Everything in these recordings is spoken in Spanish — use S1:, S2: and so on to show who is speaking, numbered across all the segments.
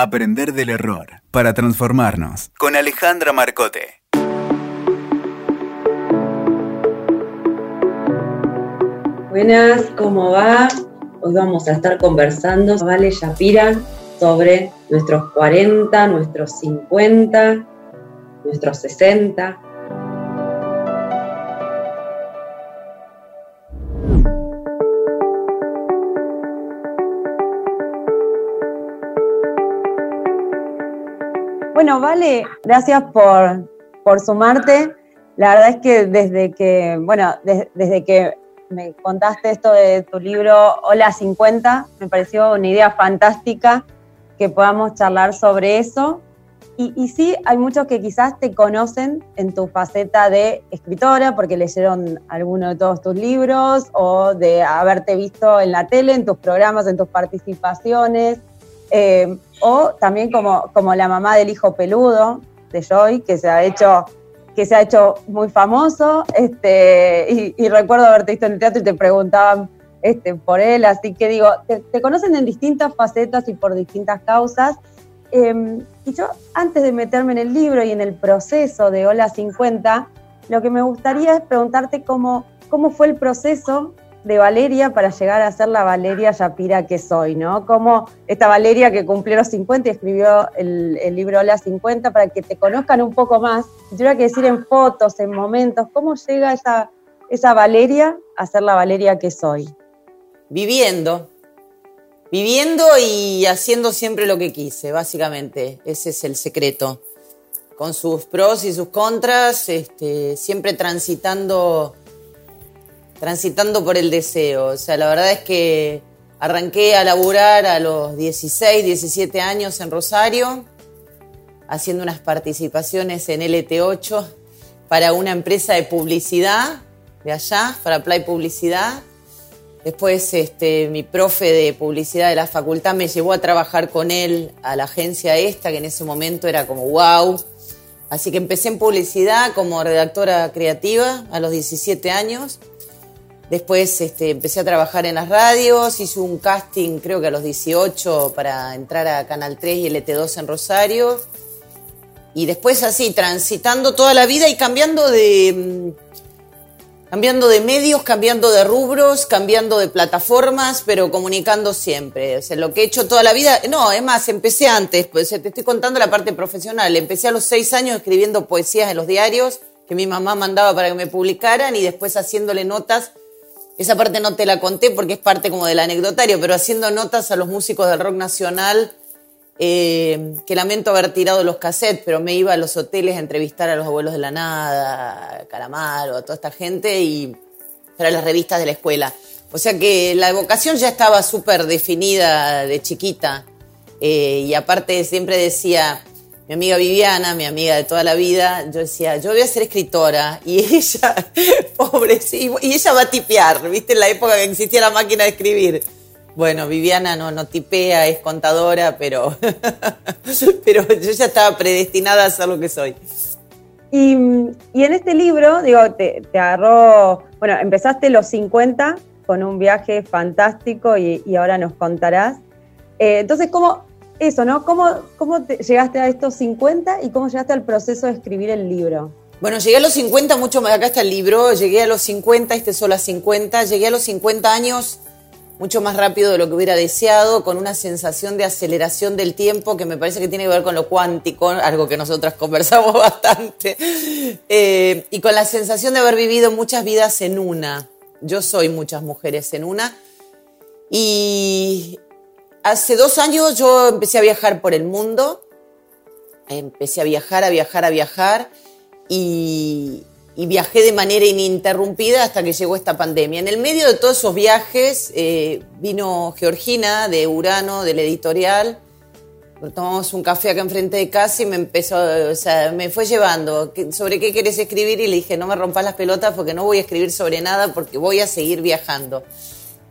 S1: Aprender del error para transformarnos. Con Alejandra Marcote.
S2: Buenas, ¿cómo va? Hoy vamos a estar conversando, Vale Shapira, sobre nuestros 40, nuestros 50, nuestros 60. Bueno, Vale, gracias por, por sumarte. La verdad es que desde que, bueno, desde que me contaste esto de tu libro Hola 50, me pareció una idea fantástica que podamos charlar sobre eso. Y, y, sí, hay muchos que quizás te conocen en tu faceta de escritora porque leyeron alguno de todos tus libros o de haberte visto en la tele, en tus programas, en tus participaciones. Eh, o también como, como la mamá del hijo peludo de Joy, que se ha hecho, que se ha hecho muy famoso, este, y, recuerdo haberte visto en el teatro y te preguntaban este, por él, así que digo, te, conocen en distintas facetas y por distintas causas. Em, y yo, antes de meterme en el libro y en el proceso de Hola 50, lo que me gustaría es preguntarte cómo, cómo fue el proceso de Valeria para llegar a ser la Valeria Yapira que soy, ¿no? Como esta Valeria que cumplió los 50 y escribió el, libro Hola 50 para que te conozcan un poco más. Tuviera que decir en fotos, en momentos, ¿cómo llega esa, esa Valeria a ser la Valeria que soy?
S3: Viviendo, viviendo y haciendo siempre lo que quise, básicamente. Ese es el secreto. Con sus pros y sus contras, este, siempre transitando transitando por el deseo. O sea, la verdad es que arranqué a laburar a los 16, 17 años en Rosario, haciendo unas participaciones en LT8 para una empresa de publicidad de allá, para Play Publicidad. Después este, mi profe de publicidad de la facultad me llevó a trabajar con él a la agencia esta, que en ese momento era como wow. Así que empecé en publicidad como redactora creativa a los 17 años. Después este, empecé a trabajar en las radios, hice un casting creo que a los 18 para entrar a Canal 3 y LT2 en Rosario. Y después así, transitando toda la vida y cambiando de, mm, cambiando de medios, cambiando de rubros, cambiando de plataformas, pero comunicando siempre. O sea, lo que he hecho toda la vida, no, es más, empecé antes, pues te estoy contando la parte profesional. Empecé a los seis años escribiendo poesías en los diarios que mi mamá mandaba para que me publicaran y después haciéndole notas esa parte no te la conté porque es parte como del anecdotario, pero haciendo notas a los músicos del rock nacional, eh, que lamento haber tirado los cassettes, pero me iba a los hoteles a entrevistar a los abuelos de la nada, a Calamaro, a toda esta gente y para las revistas de la escuela. O sea que la vocación ya estaba súper definida de chiquita. Eh, y aparte siempre decía, mi amiga Viviana, mi amiga de toda la vida, yo decía, yo voy a ser escritora. Y ella, pobre, y ella va a tipear, ¿viste? En la época que existía la máquina de escribir. Bueno, Viviana no, no tipea, es contadora, pero, pero yo ya estaba predestinada a ser lo que soy.
S2: Y, y en este libro, digo, te, te, agarró, bueno, empezaste los 50 con un viaje fantástico y, y ahora nos contarás. Eh, entonces, ¿cómo, eso, ¿no? ¿Cómo, llegaste a estos 50 y cómo llegaste al proceso de escribir el libro?
S3: Bueno, llegué a los 50, mucho más, acá está el libro, llegué a los 50, este solo a 50, llegué a los 50 años mucho más rápido de lo que hubiera deseado, con una sensación de aceleración del tiempo que me parece que tiene que ver con lo cuántico, algo que nosotras conversamos bastante, eh, y con la sensación de haber vivido muchas vidas en una. Yo soy muchas mujeres en una. Y, Hace dos años yo empecé a viajar por el mundo, empecé a viajar, a viajar, a viajar y, viajé de manera ininterrumpida hasta que llegó esta pandemia. En el medio de todos esos viajes eh, vino Georgina de Urano, del editorial, tomamos un café acá enfrente de casa y me empezó, o sea, me fue llevando, ¿sobre qué querés escribir? Y le dije, no me rompas las pelotas porque no voy a escribir sobre nada porque voy a seguir viajando.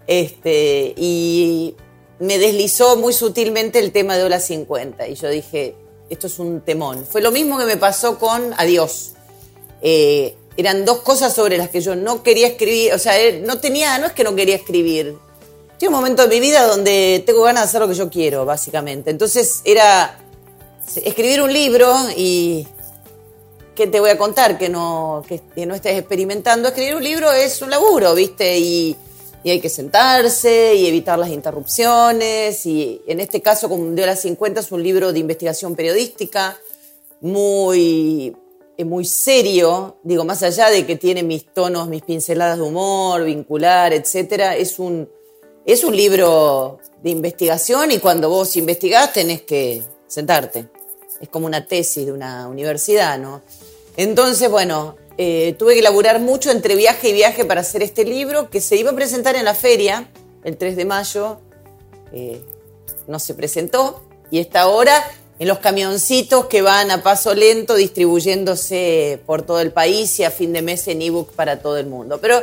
S3: Este, y me deslizó muy sutilmente el tema de Hola 50 y yo dije, esto es un temón. Fue lo mismo que me pasó con Adiós. Eh, eran dos cosas sobre las que yo no quería escribir, o sea, eh, no tenía, no es que no quería escribir, Tiene un momento de mi vida donde tengo ganas de hacer lo que yo quiero, básicamente. Entonces era escribir un libro y ¿qué te voy a contar? Que no, que, no estés experimentando. Escribir un libro es un laburo, ¿viste? Y, hay que sentarse y evitar las interrupciones. Y en este caso, como de las 50, es un libro de investigación periodística muy, muy serio. Digo, más allá de que tiene mis tonos, mis pinceladas de humor, vincular, etcétera, es un, es un libro de investigación y cuando vos investigás tenés que sentarte. Es como una tesis de una universidad, ¿no? Entonces, bueno, eh, tuve que laburar mucho entre viaje y viaje para hacer este libro que se iba a presentar en la feria el 3 de mayo. Eh, no se presentó y está ahora en los camioncitos que van a paso lento distribuyéndose por todo el país y a fin de mes en ebook para todo el mundo. Pero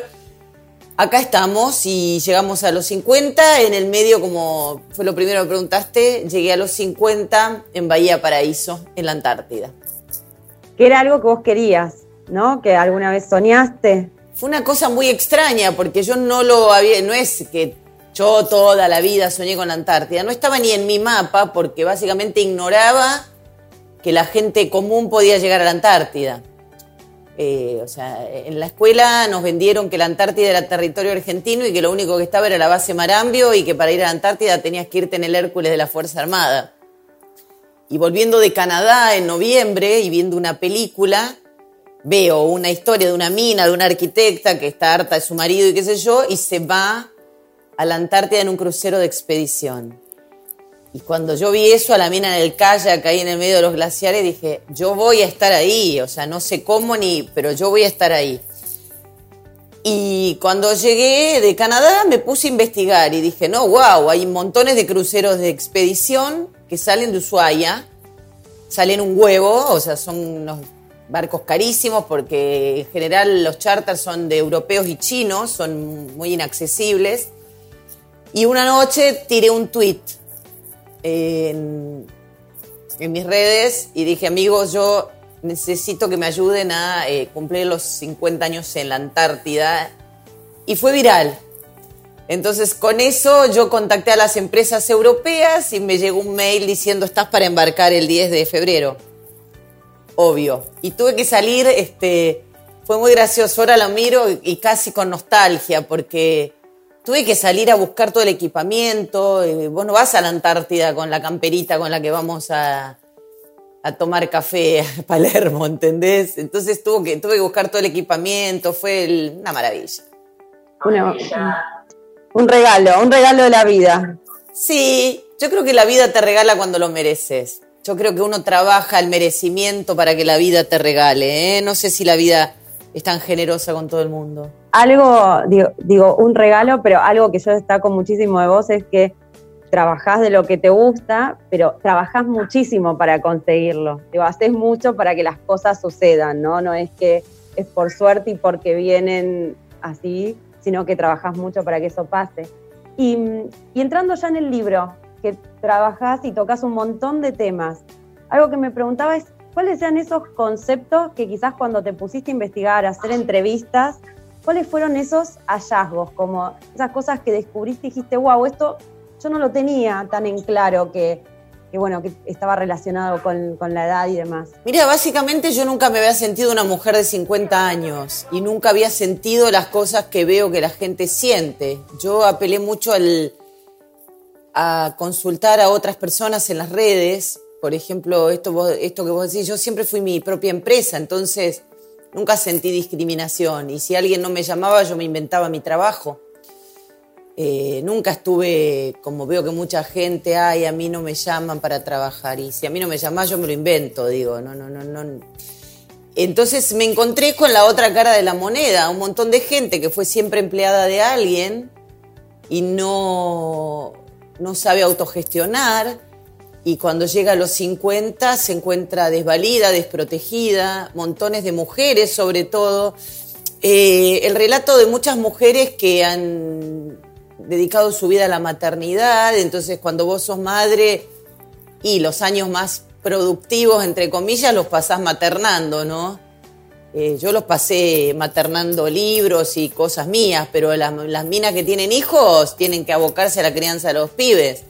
S3: acá estamos y llegamos a los 50. En el medio, como fue lo primero que preguntaste, llegué a los 50 en Bahía Paraíso, en la Antártida
S2: que era algo que vos querías, ¿no? Que alguna vez soñaste.
S3: Fue una cosa muy extraña porque yo no lo había, no es que yo toda la vida soñé con la Antártida, no estaba ni en mi mapa porque básicamente ignoraba que la gente común podía llegar a la Antártida. Eh, o sea, en la escuela nos vendieron que la Antártida era territorio argentino y que lo único que estaba era la base Marambio y que para ir a la Antártida tenías que irte en el Hércules de la Fuerza Armada. Y volviendo de Canadá en noviembre y viendo una película, veo una historia de una mina, de una arquitecta que está harta de su marido y qué sé yo, y se va a la Antártida en un crucero de expedición. Y cuando yo vi eso a la mina en el kayak ahí en el medio de los glaciares, dije, yo voy a estar ahí, o sea, no sé cómo ni, pero yo voy a estar ahí. Y cuando llegué de Canadá me puse a investigar y dije, no, wow, hay montones de cruceros de expedición que salen de Ushuaia, salen un huevo, o sea, son unos barcos carísimos porque en general los charters son de europeos y chinos, son muy inaccesibles. Y una noche tiré un tweet en, mis redes y dije, amigos, yo necesito que me ayuden a eh, cumplir los 50 años en la Antártida. Y fue viral. Entonces, con eso yo contacté a las empresas europeas y me llegó un mail diciendo, estás para embarcar el 10 de febrero. Obvio. Y tuve que salir, este, fue muy gracioso, ahora lo miro y casi con nostalgia, porque tuve que salir a buscar todo el equipamiento. Eh, vos no vas a la Antártida con la camperita con la que vamos a, tomar café a Palermo, ¿entendés? Entonces tuve que, tuve que buscar todo el equipamiento, fue una maravilla.
S2: Una, un regalo, un regalo de la vida.
S3: Sí, yo creo que la vida te regala cuando lo mereces. Yo creo que uno trabaja el merecimiento para que la vida te regale. ¿eh? No sé si la vida es tan generosa con todo el mundo.
S2: Algo, digo, un regalo, pero algo que yo destaco muchísimo de vos es que trabajás de lo que te gusta, pero trabajás muchísimo para conseguirlo. Digo, haces mucho para que las cosas sucedan, ¿no? No es que es por suerte y porque vienen así, sino que trabajas mucho para que eso pase. Y, entrando ya en el libro, que trabajas y tocas un montón de temas, algo que me preguntaba es, ¿cuáles eran esos conceptos que quizás cuando te pusiste a investigar, a hacer entrevistas, cuáles fueron esos hallazgos, como esas cosas que descubriste y dijiste, wow, esto yo no lo tenía tan en claro que, que bueno, que estaba relacionado con, la edad y demás.
S3: Mira, básicamente yo nunca me había sentido una mujer de 50 años y nunca había sentido las cosas que veo que la gente siente. Yo apelé mucho al, a consultar a otras personas en las redes. Por ejemplo, esto, esto que vos decís, yo siempre fui mi propia empresa, entonces nunca sentí discriminación. Y si alguien no me llamaba, yo me inventaba mi trabajo. Eh, nunca estuve, como veo que mucha gente, ay, a mí no me llaman para trabajar. Y si a mí no me llaman, yo me lo invento, digo, no, no, no, no. Entonces me encontré con la otra cara de la moneda, un montón de gente que fue siempre empleada de alguien y no, no sabe autogestionar. Y cuando llega a los 50 se encuentra desvalida, desprotegida, montones de mujeres sobre todo. Eh, el relato de muchas mujeres que han dedicado su vida a la maternidad, entonces cuando vos sos madre y los años más productivos, entre comillas, los pasás maternando, ¿no? Eh, yo los pasé maternando libros y cosas mías, pero las, las minas que tienen hijos tienen que abocarse a la crianza de los pibes.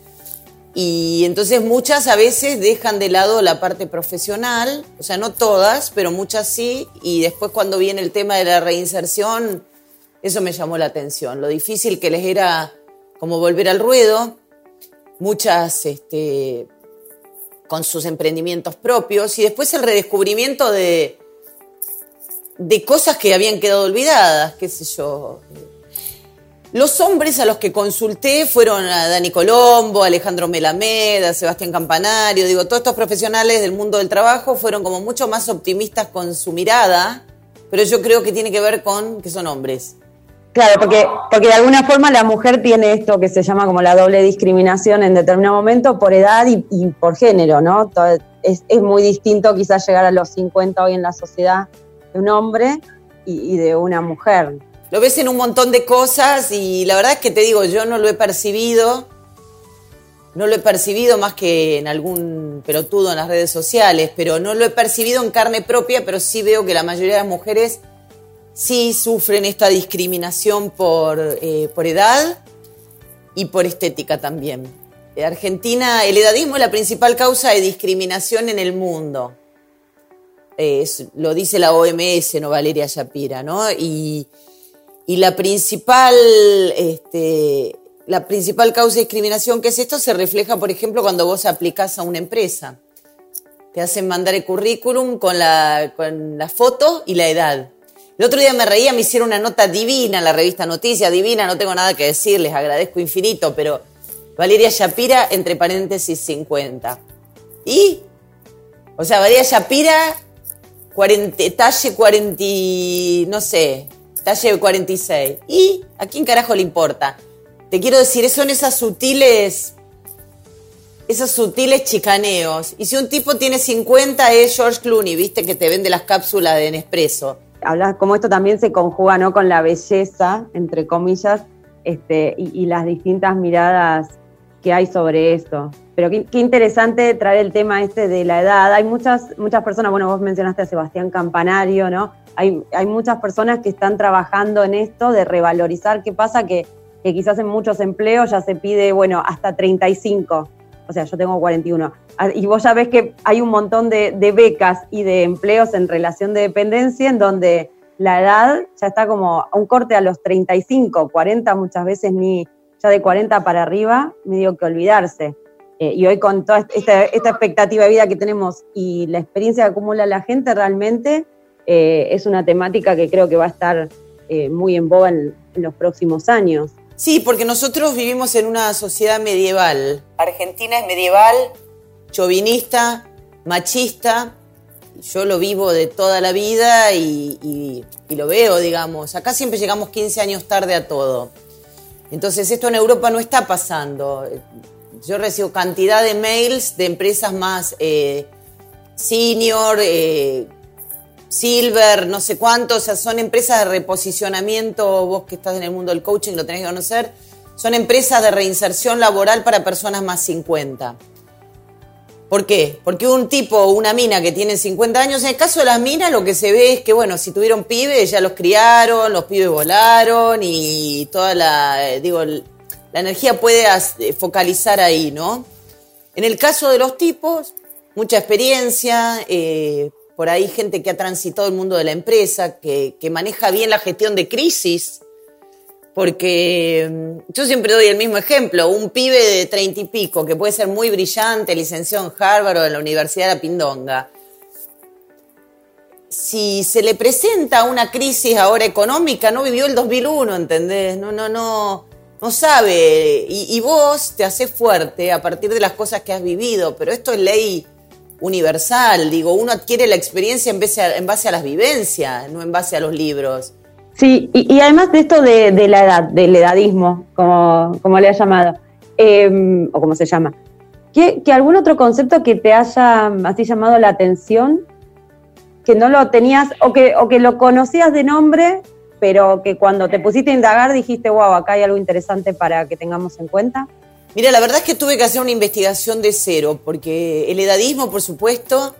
S3: Y entonces muchas a veces dejan de lado la parte profesional, o sea, no todas, pero muchas sí, y después cuando viene el tema de la reinserción, eso me llamó la atención, lo difícil que les era como volver al ruedo, muchas este, con sus emprendimientos propios, y después el redescubrimiento de, de cosas que habían quedado olvidadas, qué sé yo. Los hombres a los que consulté fueron a Dani Colombo, Alejandro Melameda, Sebastián Campanario, digo, todos estos profesionales del mundo del trabajo fueron como mucho más optimistas con su mirada, pero yo creo que tiene que ver con que son hombres.
S2: Claro, porque, porque de alguna forma la mujer tiene esto que se llama como la doble discriminación en determinado momento por edad y, por género, ¿no? Es, es, muy distinto quizás llegar a los 50 hoy en la sociedad de un hombre y, de una mujer.
S3: Lo ves en un montón de cosas y la verdad es que te digo, yo no lo he percibido, no lo he percibido más que en algún pelotudo en las redes sociales, pero no lo he percibido en carne propia, pero sí veo que la mayoría de las mujeres sí sufren esta discriminación por, eh, por edad y por estética también. En Argentina, el edadismo es la principal causa de discriminación en el mundo lo dice la OMS, no Valeria Shapira, ¿no? Y, la principal, este, la principal causa de discriminación que es esto se refleja, por ejemplo, cuando vos aplicás a una empresa. Te hacen mandar el currículum con la, con foto y la edad. El otro día me reía, me hicieron una nota divina en la revista Noticias, divina, no tengo nada que decir, les agradezco infinito, pero Valeria Shapira, entre paréntesis, 50. Y, o sea, Valeria Shapira 40, talle 40, no sé, talle 46. ¿Y a quién carajo le importa? Te quiero decir, son esas sutiles, esos sutiles chicaneos. Y si un tipo tiene 50 es George Clooney, viste que te vende las cápsulas de Nespresso.
S2: Hablas como esto también se conjuga ¿no? con la belleza, entre comillas, este, y, y las distintas miradas que hay sobre esto. Pero qué, interesante traer el tema este de la edad. Hay muchas, muchas personas, bueno, vos mencionaste a Sebastián Campanario, ¿no? Hay, hay muchas personas que están trabajando en esto de revalorizar. ¿Qué pasa? Que, quizás en muchos empleos ya se pide, bueno, hasta 35. O sea, yo tengo 41. Ah, y vos ya ves que hay un montón de, de becas y de empleos en relación de dependencia en donde la edad ya está como a un corte a los 35, 40 muchas veces ni ya de 40 para arriba, medio que olvidarse. Eh, y hoy con toda esta, expectativa de vida que tenemos y la experiencia que acumula la gente, realmente eh, es una temática que creo que va a estar eh, muy en boga en, los próximos años.
S3: Sí, porque nosotros vivimos en una sociedad medieval. Argentina es medieval, chauvinista, machista. Yo lo vivo de toda la vida y, y lo veo, digamos. Acá siempre llegamos 15 años tarde a todo. Entonces esto en Europa no está pasando. Yo recibo cantidad de mails de empresas más eh, senior, eh, silver, no sé cuánto, o sea, son empresas de reposicionamiento, vos que estás en el mundo del coaching lo tenés que conocer, son empresas de reinserción laboral para personas más 50. ¿Por qué? Porque un tipo o una mina que tiene 50 años, en el caso de las minas lo que se ve es que, bueno, si tuvieron pibes, ya los criaron, los pibes volaron y toda la, eh, digo, la energía puede eh, focalizar ahí, ¿no? En el caso de los tipos, mucha experiencia, eh, por ahí gente que ha transitado el mundo de la empresa, que, maneja bien la gestión de crisis, porque mm, yo siempre doy el mismo ejemplo, un pibe de treinta y pico que puede ser muy brillante, licenciado en Harvard o en la Universidad de la Pindonga. Si se le presenta una crisis ahora económica, no vivió el 2001, ¿entendés? No, no, no no sabe, y, vos te haces fuerte a partir de las cosas que has vivido, pero esto es ley universal, digo, uno adquiere la experiencia en base a, en base a las vivencias, no en base a los libros.
S2: Sí, y, además de esto de, la edad, del edadismo, como, como le ha llamado, em, o como se llama, ¿qué, algún otro concepto que te haya así llamado la atención, que no lo tenías, o que, o que lo conocías de nombre, pero que cuando te pusiste a indagar dijiste, wow, acá hay algo interesante para que tengamos en cuenta?
S3: Mira, la verdad es que tuve que hacer una investigación de cero, porque el edadismo, por supuesto,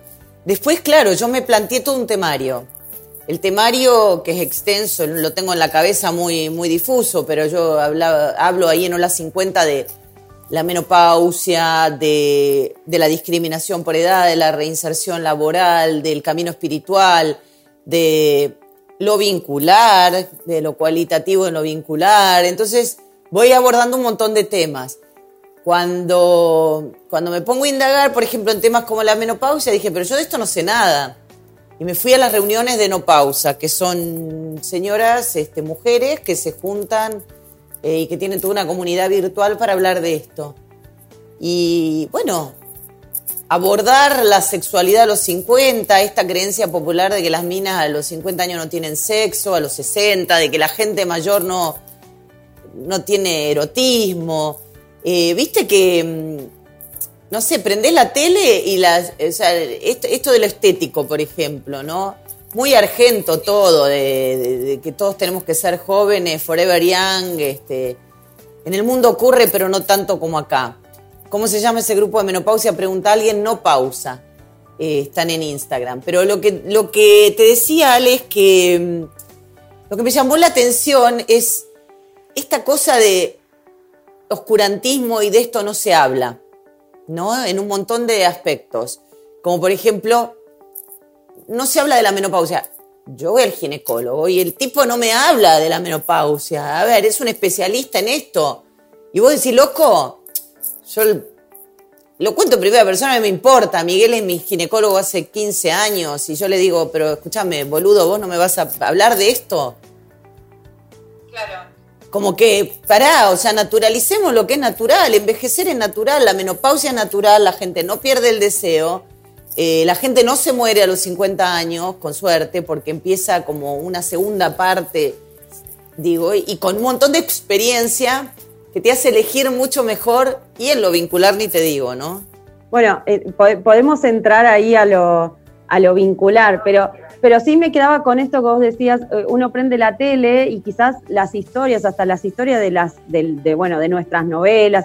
S3: después, claro, yo me planteé todo un temario. El temario, que es extenso, lo tengo en la cabeza muy, muy difuso, pero yo hablo ahí en Ola 50 de la menopausia, de, la discriminación por edad, de la reinserción laboral, del camino espiritual, de lo vincular, de lo cualitativo en lo vincular. Entonces voy abordando un montón de temas. Cuando, cuando me pongo a indagar, por ejemplo, en temas como la menopausia, dije, pero yo de esto no sé nada. Y me fui a las reuniones de no pausa, que son señoras, este, mujeres que se juntan eh, y que tienen toda una comunidad virtual para hablar de esto. Y bueno, abordar la sexualidad a los 50, esta creencia popular de que las minas a los 50 años no tienen sexo, a los 60, de que la gente mayor no, no tiene erotismo. Eh, viste que, mm, no sé, prendés la tele y las, esto, esto, de lo estético, por ejemplo, ¿no? muy argento todo, de, que todos tenemos que ser jóvenes, forever young. Este, en el mundo ocurre, pero no tanto como acá. ¿Cómo se llama ese grupo de menopausia? Pregunta a alguien, no pausa. Eh, están en Instagram. Pero lo que, lo que te decía, Ale, es que mm, lo que me llamó la atención es esta cosa de oscurantismo y de esto no se habla, ¿no? En un montón de aspectos. Como por ejemplo, no se habla de la menopausia. Yo voy al ginecólogo y el tipo no me habla de la menopausia. A ver, es un especialista en esto. Y vos decís, loco, yo lo cuento en primera persona, no me importa. Miguel es mi ginecólogo hace 15 años y yo le digo, pero escúchame, boludo, vos no me vas a hablar de esto. Como que, pará, o sea, naturalicemos lo que es natural. Envejecer es natural, la menopausia es natural, la gente no pierde el deseo. Eh, la gente no se muere a los 50 años, con suerte, porque empieza como una segunda parte, digo, y con un montón de experiencia que te hace elegir mucho mejor y en lo vincular ni te digo, ¿no?
S2: Bueno, eh, podemos entrar ahí a lo, a lo vincular, pero, pero sí me quedaba con esto que vos decías, eh, uno prende la tele y quizás las historias, hasta las historias de las, de, bueno, de nuestras novelas,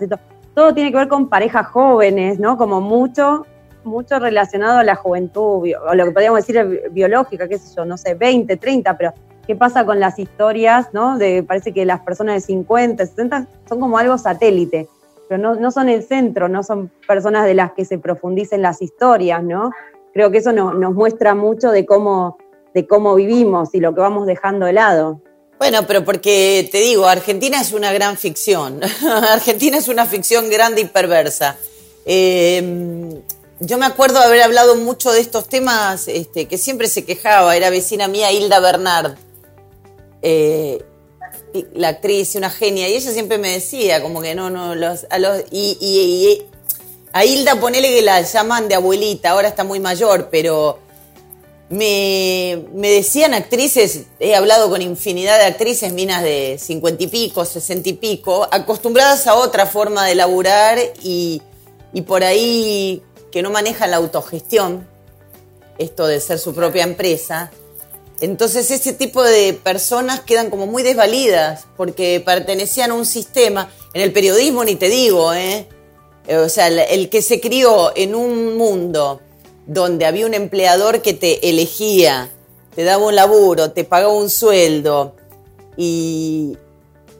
S2: todo, tiene que ver con parejas jóvenes, ¿no? Como mucho mucho relacionado a la juventud, o lo que podríamos decir biológica, qué sé yo, no sé, 20, 30, pero ¿qué pasa con las historias, no? De, parece que las personas de 50, 60 son como algo satélite, pero no, no son el centro, no son personas de las que se profundicen las historias, ¿no? Creo que eso nos muestra mucho de cómo, de cómo vivimos y lo que vamos dejando de lado.
S3: Bueno, pero porque te digo, Argentina es una gran ficción. Argentina es una ficción grande y perversa. Eh, yo me acuerdo de haber hablado mucho de estos temas, este, que siempre se quejaba, era vecina mía Hilda Bernard, eh, la actriz una genia, y ella siempre me decía, como que no, no, los, y, a Hilda ponele que la llaman de abuelita, ahora está muy mayor, pero me, me, decían actrices, he hablado con infinidad de actrices, minas de cincuenta y pico, sesenta y pico, acostumbradas a otra forma de laburar y, y por ahí que no maneja la autogestión, esto de ser su propia empresa, entonces ese tipo de personas quedan como muy desvalidas porque pertenecían a un sistema, en el periodismo ni te digo, ¿eh? O sea, el, que se crió en un mundo donde había un empleador que te elegía, te daba un laburo, te pagaba un sueldo y,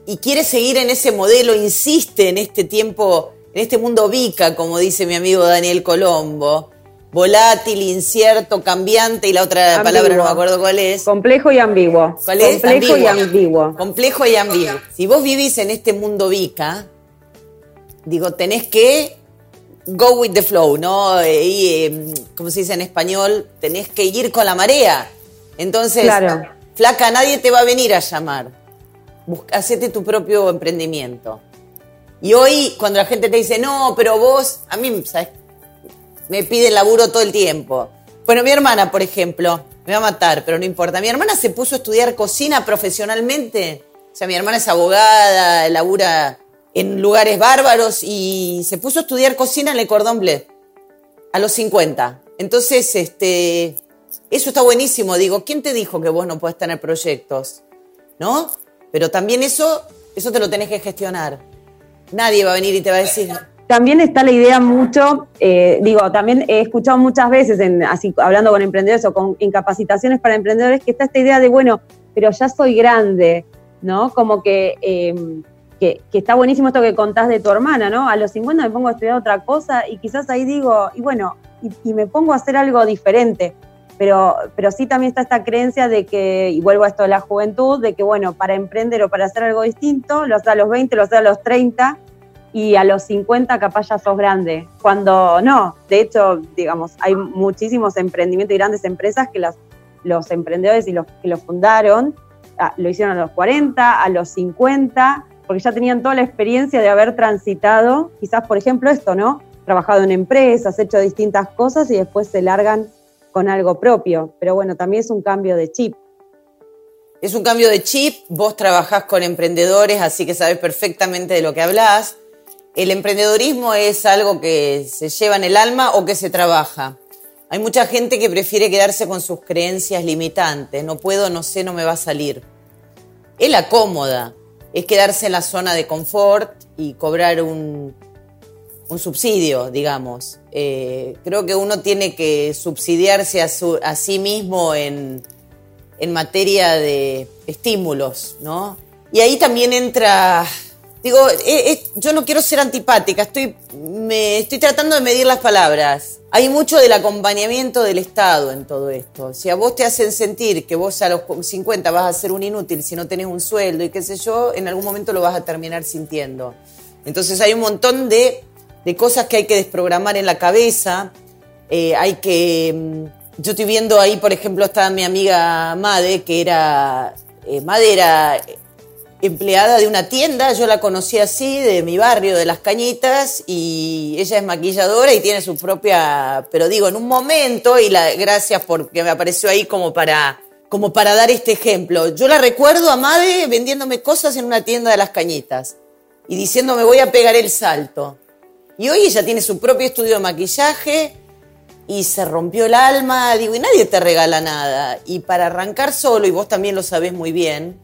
S3: y quiere seguir en ese modelo, insiste en este tiempo en este mundo vica, como dice mi amigo Daniel Colombo, volátil, incierto, cambiante y la otra palabra no me acuerdo cuál es.
S2: Complejo y ambiguo.
S3: ¿Cuál es? Complejo y ambiguo. Complejo y ambiguo. Si vos vivís en este mundo vica, digo, tenés que go with the flow, ¿no? Y, em, como se dice en español, tenés que ir con la marea. Entonces, flaca, nadie te va a venir a llamar. hacete tu propio emprendimiento. Y hoy, cuando la gente te dice, no, pero vos, a mí, ¿sabes? Me pide laburo todo el tiempo. Bueno, mi hermana, por ejemplo, me va a matar, pero no importa. Mi hermana se puso a estudiar cocina profesionalmente. O sea, mi hermana es abogada, labura en lugares bárbaros y se puso a estudiar cocina en Le Cordon Bleu a los 50. Entonces, este, eso está buenísimo. Digo, ¿quién te dijo que vos no puedes tener proyectos? ¿No? Pero también eso, eso te lo tenés que gestionar. Nadie va a venir y te va a decir,
S2: también está la idea mucho, eh, digo, también he escuchado muchas veces, en, así hablando con emprendedores o con incapacitaciones para emprendedores, que está esta idea de, bueno, pero ya soy grande, ¿no? Como que, em, que, está buenísimo esto que contás de tu hermana, ¿no? A los 50 me pongo a estudiar otra cosa y quizás ahí digo, y bueno, y, me pongo a hacer algo diferente. Pero, pero sí también está esta creencia de que, y vuelvo a esto de la juventud, de que, bueno, para emprender o para hacer algo distinto, lo hace a los 20, lo hace a los 30, y a los 50 capaz ya sos grande. Cuando no, de hecho, digamos, hay muchísimos emprendimientos y grandes empresas que los, los emprendedores y los que lo fundaron ah, lo hicieron a los 40, a los 50, porque ya tenían toda la experiencia de haber transitado, quizás por ejemplo esto, ¿no? Trabajado en empresas, hecho distintas cosas y después se largan con algo propio. Pero bueno, también es un cambio de chip.
S3: Es un cambio de chip, vos trabajás con emprendedores, así que sabes perfectamente de lo que hablas. ¿El emprendedorismo es algo que se lleva en el alma o que se trabaja? Hay mucha gente que prefiere quedarse con sus creencias limitantes. No puedo, no sé, no me va a salir. Es la cómoda. Es quedarse en la zona de confort y cobrar un, subsidio, digamos. Eh, creo que uno tiene que subsidiarse a, a sí mismo en, en materia de estímulos, ¿no? Y ahí también entra Digo, eh, eh, yo no quiero ser antipática, estoy, me, estoy tratando de medir las palabras. Hay mucho del acompañamiento del Estado en todo esto. Si a vos te hacen sentir que vos a los 50 vas a ser un inútil si no tenés un sueldo y qué sé yo, en algún momento lo vas a terminar sintiendo. Entonces hay un montón de, de cosas que hay que desprogramar en la cabeza. Eh, hay que... Mm, yo estoy viendo ahí, por ejemplo, está mi amiga Made, que era... Made era empleada de una tienda, yo la conocí así, de mi barrio, de Las Cañitas, y ella es maquilladora y tiene su propia, pero digo, en un momento, y la, gracias porque me apareció ahí como para, como para dar este ejemplo. Yo la recuerdo a Made vendiéndome cosas en una tienda de Las Cañitas y diciéndome voy a pegar el salto. Y hoy ella tiene su propio estudio de maquillaje y se rompió el alma, digo, y nadie te regala nada. Y para arrancar solo, y vos también lo sabés muy bien,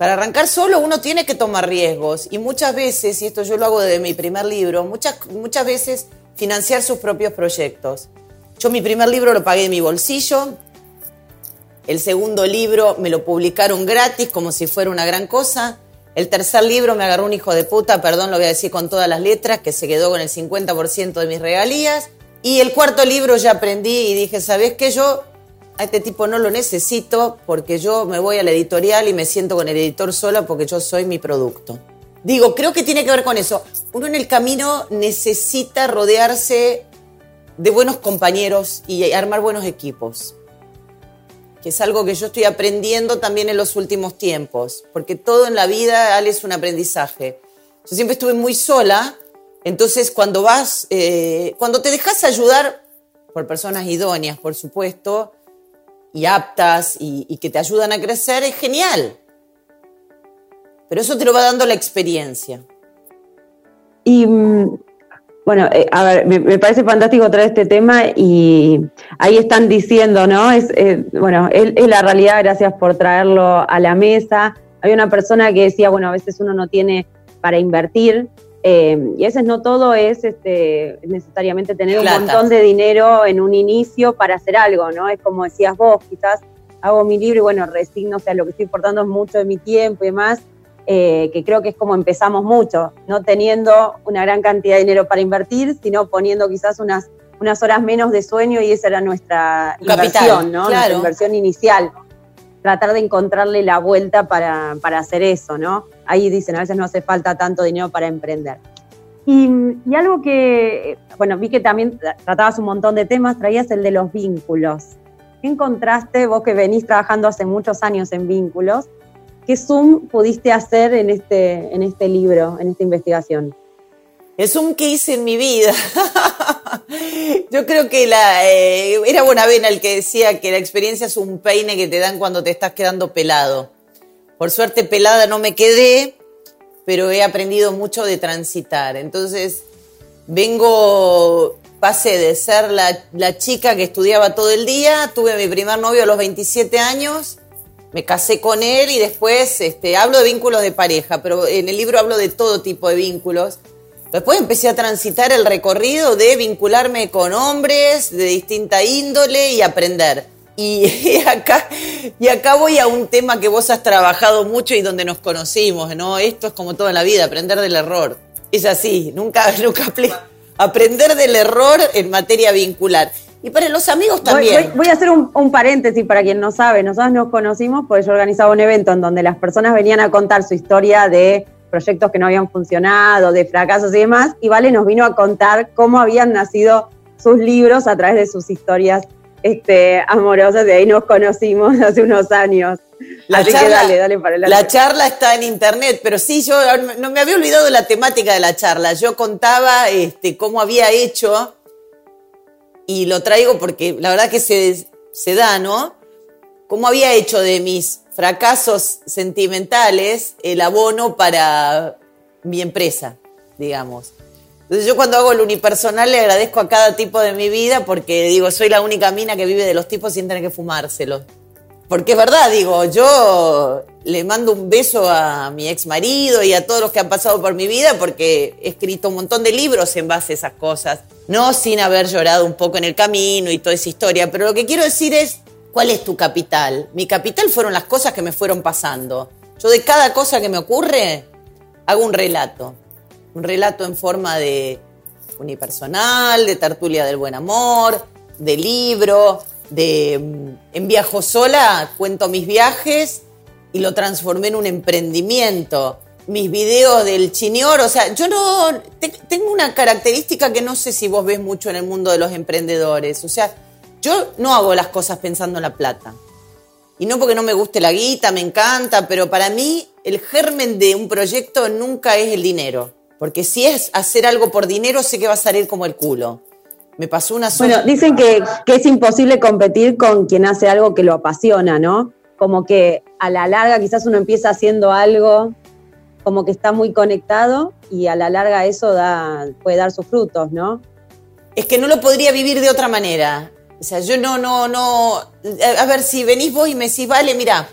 S3: para arrancar solo uno tiene que tomar riesgos y muchas veces, y esto yo lo hago desde mi primer libro, muchas, muchas veces financiar sus propios proyectos. Yo mi primer libro lo pagué de mi bolsillo, el segundo libro me lo publicaron gratis como si fuera una gran cosa, el tercer libro me agarró un hijo de puta, perdón, lo voy a decir con todas las letras, que se quedó con el 50% de mis regalías. Y el cuarto libro ya aprendí y dije, ¿sabes qué? Yo a este tipo no lo necesito porque yo me voy a la editorial y me siento con el editor sola porque yo soy mi producto. Digo, creo que tiene que ver con eso. Uno en el camino necesita rodearse de buenos compañeros y armar buenos equipos, que es algo que yo estoy aprendiendo también en los últimos tiempos, porque todo en la vida, Ale, es un aprendizaje. Yo siempre estuve muy sola, entonces cuando vas, eh, cuando te dejas ayudar por personas idóneas, por supuesto, y aptas y, que te ayudan a crecer es genial. Pero eso te lo va dando la experiencia.
S2: Y mm, bueno, eh, a ver, me, parece fantástico traer este tema y ahí están diciendo, ¿no? Es, eh, bueno, es, es, la realidad, gracias por traerlo a la mesa. Hay una persona que decía, bueno, a veces uno no tiene para invertir, eh, y a veces no todo es este, necesariamente tener un montón de dinero en un inicio para hacer algo, ¿no? Es como decías vos, quizás hago mi libro y bueno, resigno, o sea, lo que estoy importando es mucho de mi tiempo y demás, eh, que creo que es como empezamos mucho, no teniendo una gran cantidad de dinero para invertir, sino poniendo quizás unas, unas horas menos de sueño y esa era nuestra inversión, ¿no? Nuestra inversión inicial tratar de encontrarle la vuelta para, hacer eso, ¿no? Ahí dicen, a veces no hace falta tanto dinero para emprender. Y, algo que, bueno, vi que también tratabas un montón de temas, traías el de los vínculos. ¿Qué encontraste, vos que venís trabajando hace muchos años en vínculos, qué zoom pudiste hacer en este, en este libro, en esta investigación?
S3: Es un que en mi vida. Yo creo que la, eh, era Bonavena el que decía que la experiencia es un peine que te dan cuando te estás quedando pelado. Por suerte pelada no me quedé, pero he aprendido mucho de transitar. Entonces, vengo, pasé de ser la, chica que estudiaba todo el día, tuve mi primer novio a los 27 años, me casé con él y después este, hablo de vínculos de pareja, pero en el libro hablo de todo tipo de vínculos Después empecé a transitar el recorrido de vincularme con hombres de distinta índole y aprender. Y, acá, y acá voy a un tema que vos has trabajado mucho y donde nos conocimos, ¿no? Esto es como toda la vida, aprender del error. Es así, nunca, nunca aprender del error en materia vincular. Y para los amigos también.
S2: Voy, a hacer un, un, paréntesis para quien no sabe. Nosotros nos conocimos porque yo organizaba un evento en donde las personas venían a contar su historia de proyectos que no habían funcionado, de fracasos y demás, y Vale nos vino a contar cómo habían nacido sus libros a través de sus historias este, amorosas, de ahí nos conocimos hace unos años.
S3: La charla, La charla está en internet, pero sí, yo no me había olvidado la temática de la charla. Yo contaba este, cómo había hecho, y lo traigo porque la verdad que se, se da, ¿no? Cómo había hecho de mis fracasos sentimentales el abono para mi empresa, digamos. Entonces yo cuando hago el unipersonal le agradezco a cada tipo de mi vida porque digo, soy la única mina que vive de los tipos sin tener que fumárselo. Porque es verdad, digo, yo le mando un beso a mi ex marido y a todos los que han pasado por mi vida porque he escrito un montón de libros en base a esas cosas. No sin haber llorado un poco en el camino y toda esa historia, pero lo que quiero decir es, ¿Cuál es tu capital? Mi capital fueron las cosas que me fueron pasando. Yo de cada cosa que me ocurre hago un relato. Un relato en forma de unipersonal, de tertulia del buen amor, de libro, de mm, en viajo sola, cuento mis viajes y lo transformé en un emprendimiento. Mis videos del chiñor, o sea, yo no tengo una característica que no sé si vos ves mucho en el mundo de los emprendedores, o sea, yo no hago las cosas pensando en la plata. Y no porque no me guste la guita, me encanta, pero para mí el germen de un proyecto nunca es el dinero. Porque si es hacer algo por dinero, sé que va a salir como el culo. Me pasó una
S2: sola. Bueno, dicen que, que es imposible competir con quien hace algo que lo apasiona, ¿no? Como que a la larga quizás uno empieza haciendo algo como que está muy conectado y a la larga eso da, puede dar sus frutos, ¿no?
S3: Es que no lo podría vivir de otra manera. O sea, yo no, no, no. A ver, si venís vos y me decís, vale, mira,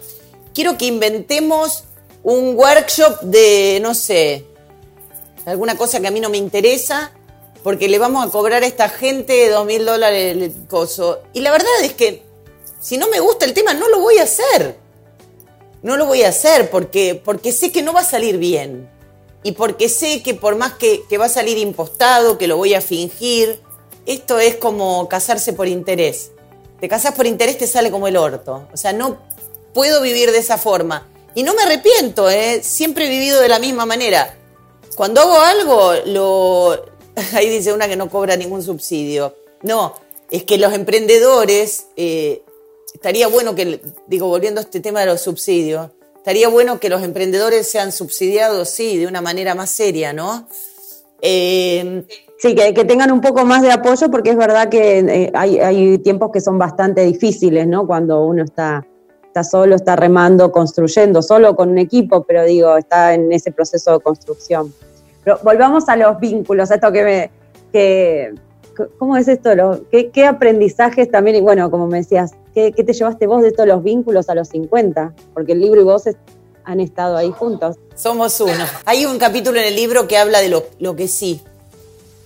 S3: quiero que inventemos un workshop de, no sé, alguna cosa que a mí no me interesa, porque le vamos a cobrar a esta gente dos mil dólares el coso. Y la verdad es que si no me gusta el tema, no lo voy a hacer. No lo voy a hacer porque, porque sé que no va a salir bien. Y porque sé que por más que, que va a salir impostado, que lo voy a fingir, esto es como casarse por interés. Te casas por interés, te sale como el orto. O sea, no puedo vivir de esa forma. Y no me arrepiento, ¿eh? siempre he vivido de la misma manera. Cuando hago algo, lo... ahí dice una que no cobra ningún subsidio. No, es que los emprendedores, eh, estaría bueno que, digo, volviendo a este tema de los subsidios, estaría bueno que los emprendedores sean subsidiados, sí, de una manera más seria, ¿no?
S2: Eh, Sí, que, tengan un poco más de apoyo porque es verdad que eh, hay, tiempos que son bastante difíciles, ¿no? Cuando uno está, solo, está remando, construyendo, solo con un equipo, pero digo, está en ese proceso de construcción. Pero volvamos a los vínculos, a esto que me... Que, ¿Cómo es esto? ¿qué, aprendizajes también, y bueno, como me decías, ¿qué, te llevaste vos de todos los vínculos a los 50? Porque el libro y vos han estado ahí juntos.
S3: Somos uno. Hay un capítulo en el libro que habla de lo, lo que sí,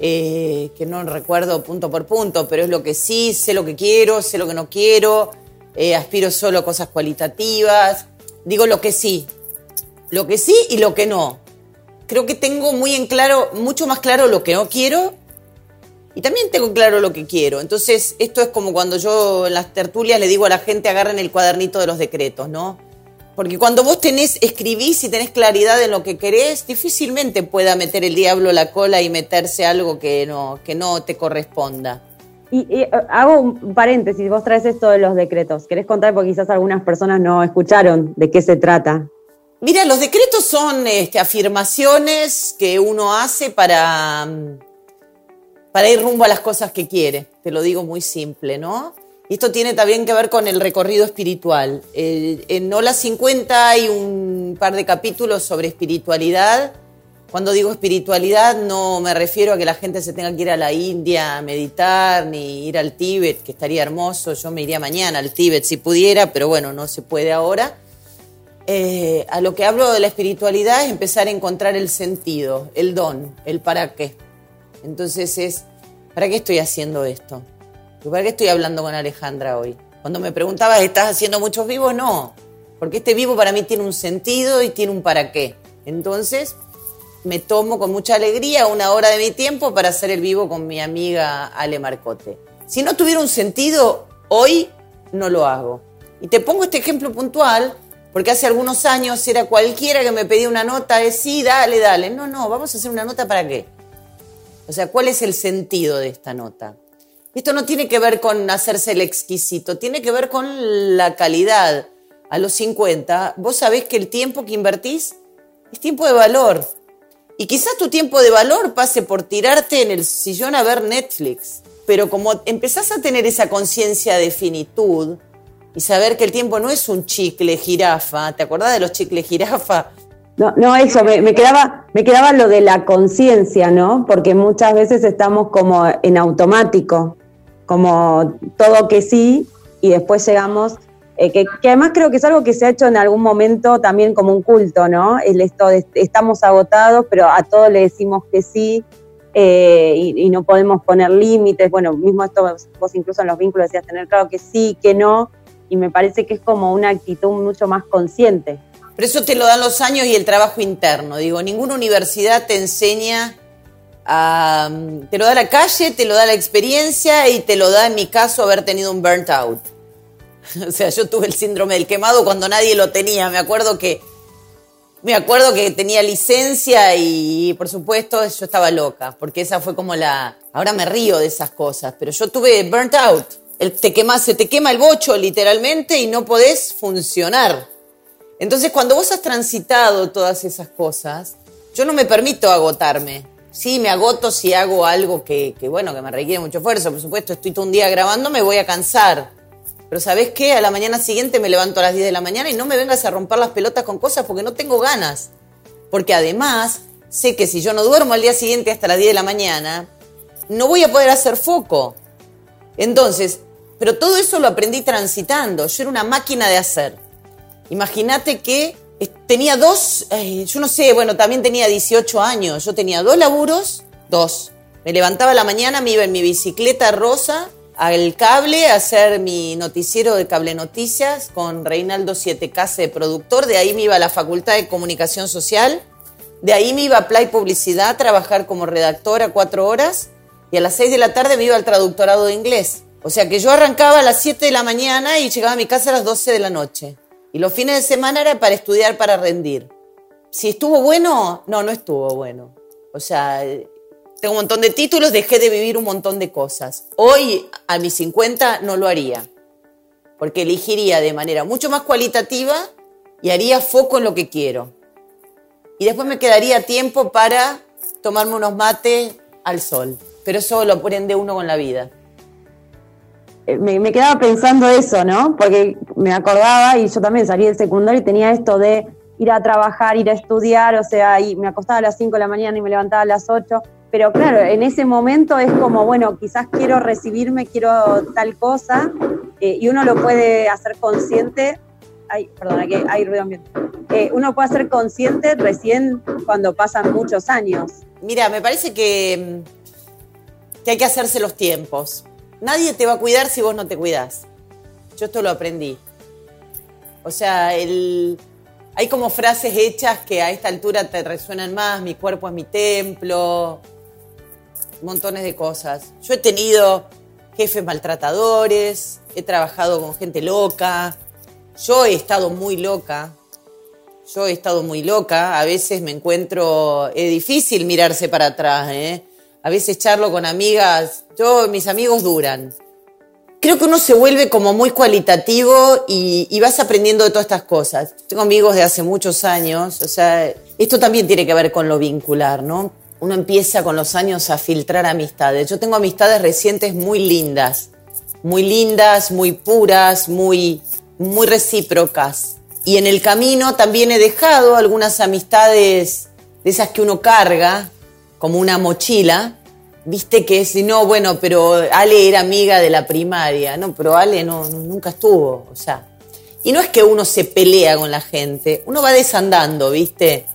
S3: eh, que no recuerdo punto por punto, pero es lo que sí, sé lo que quiero, sé lo que no quiero, eh, aspiro solo a cosas cualitativas, digo lo que sí, lo que sí y lo que no. Creo que tengo muy en claro, mucho más claro lo que no quiero y también tengo claro lo que quiero. Entonces, esto es como cuando yo en las tertulias le digo a la gente agarren el cuadernito de los decretos, ¿no? Porque cuando vos tenés, escribís y tenés claridad en lo que querés, difícilmente pueda meter el diablo la cola y meterse algo que no, que no te corresponda.
S2: Y, eh, hago un paréntesis, vos traes esto de los decretos. ¿Querés contar? Porque quizás algunas personas no escucharon de qué se trata.
S3: Mira, los decretos son este, afirmaciones que uno hace para, para ir rumbo a las cosas que quiere. Te lo digo muy simple, ¿no? Y esto tiene también que ver con el recorrido espiritual. en Ola 50 hay un par de capítulos sobre espiritualidad. Cuando digo espiritualidad no me refiero a que la gente se tenga que ir a la India a meditar ni ir al Tíbet, que estaría hermoso. Yo me iría mañana al Tíbet si pudiera, pero bueno, no se puede ahora. eh, a lo que hablo de la espiritualidad es empezar a encontrar el sentido, el don, el para qué. Entonces es, ¿para qué estoy haciendo esto? ¿Para qué estoy hablando con Alejandra hoy? Cuando me preguntabas, ¿estás haciendo muchos vivos? No, porque este vivo para mí tiene un sentido y tiene un para qué. Entonces, me tomo con mucha alegría una hora de mi tiempo para hacer el vivo con mi amiga Ale Marcote. Si no tuviera un sentido, hoy no lo hago. Y te pongo este ejemplo puntual, porque hace algunos años era cualquiera que me pedía una nota de sí, dale, dale. No, no, vamos a hacer una nota para qué. O sea, ¿cuál es el sentido de esta nota? Esto no tiene que ver con hacerse el exquisito, tiene que ver con la calidad. A los 50, vos sabés que el tiempo que invertís es tiempo de valor. Y quizás tu tiempo de valor pase por tirarte en el sillón a ver Netflix. Pero como empezás a tener esa conciencia de finitud y saber que el tiempo no es un chicle jirafa, ¿te acordás de los chicles jirafa?
S2: No, no, eso, me, quedaba, me quedaba lo de la conciencia, ¿no? Porque muchas veces estamos como en automático, como todo que sí, y después llegamos eh, que, además creo que es algo que se ha hecho en algún momento también como un culto, ¿no? El esto de, estamos agotados, pero a todos le decimos que sí eh, y, no podemos poner límites. Bueno, mismo esto vos incluso en los vínculos decías tener claro que sí, que no, y me parece que es como una actitud mucho más consciente.
S3: Pero eso te lo dan los años y el trabajo interno. Digo, ninguna universidad te enseña Te lo da la calle, te lo da la experiencia y te lo da, en mi caso, haber tenido un burnt out. O sea, yo tuve el síndrome del quemado cuando nadie lo tenía. Me acuerdo que me acuerdo que tenía licencia y por supuesto yo estaba loca, porque esa fue como la... Ahora me río de esas cosas, pero yo tuve burnt out. El, te quema, se te quema el bocho literalmente y no podés funcionar. Entonces cuando vos has transitado todas esas cosas, yo no me permito agotarme. Sí, me agoto si hago algo que, bueno, que me requiere mucho esfuerzo. Por supuesto, estoy todo un día grabando, me voy a cansar pero ¿sabes qué? A la mañana siguiente me levanto a las 10 de la mañana y no me vengas a romper las pelotas con cosas porque no tengo ganas. Porque además sé que si yo no duermo al día siguiente hasta las 10 de la mañana, no voy a poder hacer foco. Entonces, pero todo eso lo aprendí transitando. Yo era una máquina de hacer. Imagínate que tenía dos, eh, yo no sé, bueno, también tenía 18 años. Yo tenía dos laburos, dos. Me levantaba la mañana, me iba en mi bicicleta rosa al cable a hacer mi noticiero de Cable Noticias con Reinaldo 7K de productor. De ahí me iba a la Facultad de Comunicación Social. De ahí me iba a Play Publicidad a trabajar como redactora cuatro horas. Y a las seis de la tarde me iba al traductorado de inglés. O sea que yo arrancaba a las 7 de la mañana y llegaba a mi casa a las 12 de la noche. Y los fines de semana era para estudiar, para rendir. Si estuvo bueno, no, no estuvo bueno. O sea, tengo un montón de títulos, dejé de vivir un montón de cosas. Hoy, a mis 50, no lo haría, porque elegiría de manera mucho más cualitativa y haría foco en lo que quiero. Y después me quedaría tiempo para tomarme unos mates al sol. Pero eso lo aprende uno con la vida.
S2: Eh, me, quedaba pensando eso, ¿no? Porque me acordaba y yo también salí del secundario y tenía esto de ir a trabajar, ir a estudiar, o sea, y me acostaba a las 5 de la mañana y me levantaba a las 8 pero claro, en ese momento es como, bueno, quizás quiero recibirme, quiero tal cosa, eh, y uno lo puede hacer consciente. Ay, perdón, aquí hay ruido ambiente. Eh, uno puede hacer consciente recién cuando pasan muchos años.
S3: Mira, me parece que, que hay que hacerse los tiempos. Nadie te va a cuidar si vos no te cuidás. Yo esto lo aprendí. O sea, el, hay como frases hechas que a esta altura te resuenan más, mi cuerpo es mi templo, montones de cosas. Yo he tenido jefes maltratadores, he trabajado con gente loca, yo he estado muy loca, yo he estado muy loca, a veces me encuentro, es difícil mirarse para atrás, ¿eh? A veces charlo con amigas, yo, mis amigos duran. Creo que uno se vuelve como muy cualitativo y, y vas aprendiendo de todas estas cosas. Tengo amigos de hace muchos años, o sea, esto también tiene que ver con lo vincular, ¿no? uno empieza con los años a filtrar amistades. Yo tengo amistades recientes muy lindas, muy lindas, muy puras, muy, muy recíprocas. Y en el camino también he dejado algunas amistades de esas que uno carga como una mochila. Viste que es, no, bueno, pero Ale era amiga de la primaria, no, pero Ale no, nunca estuvo, o sea. Y no es que uno se pelea con la gente, uno va desandando, ¿viste?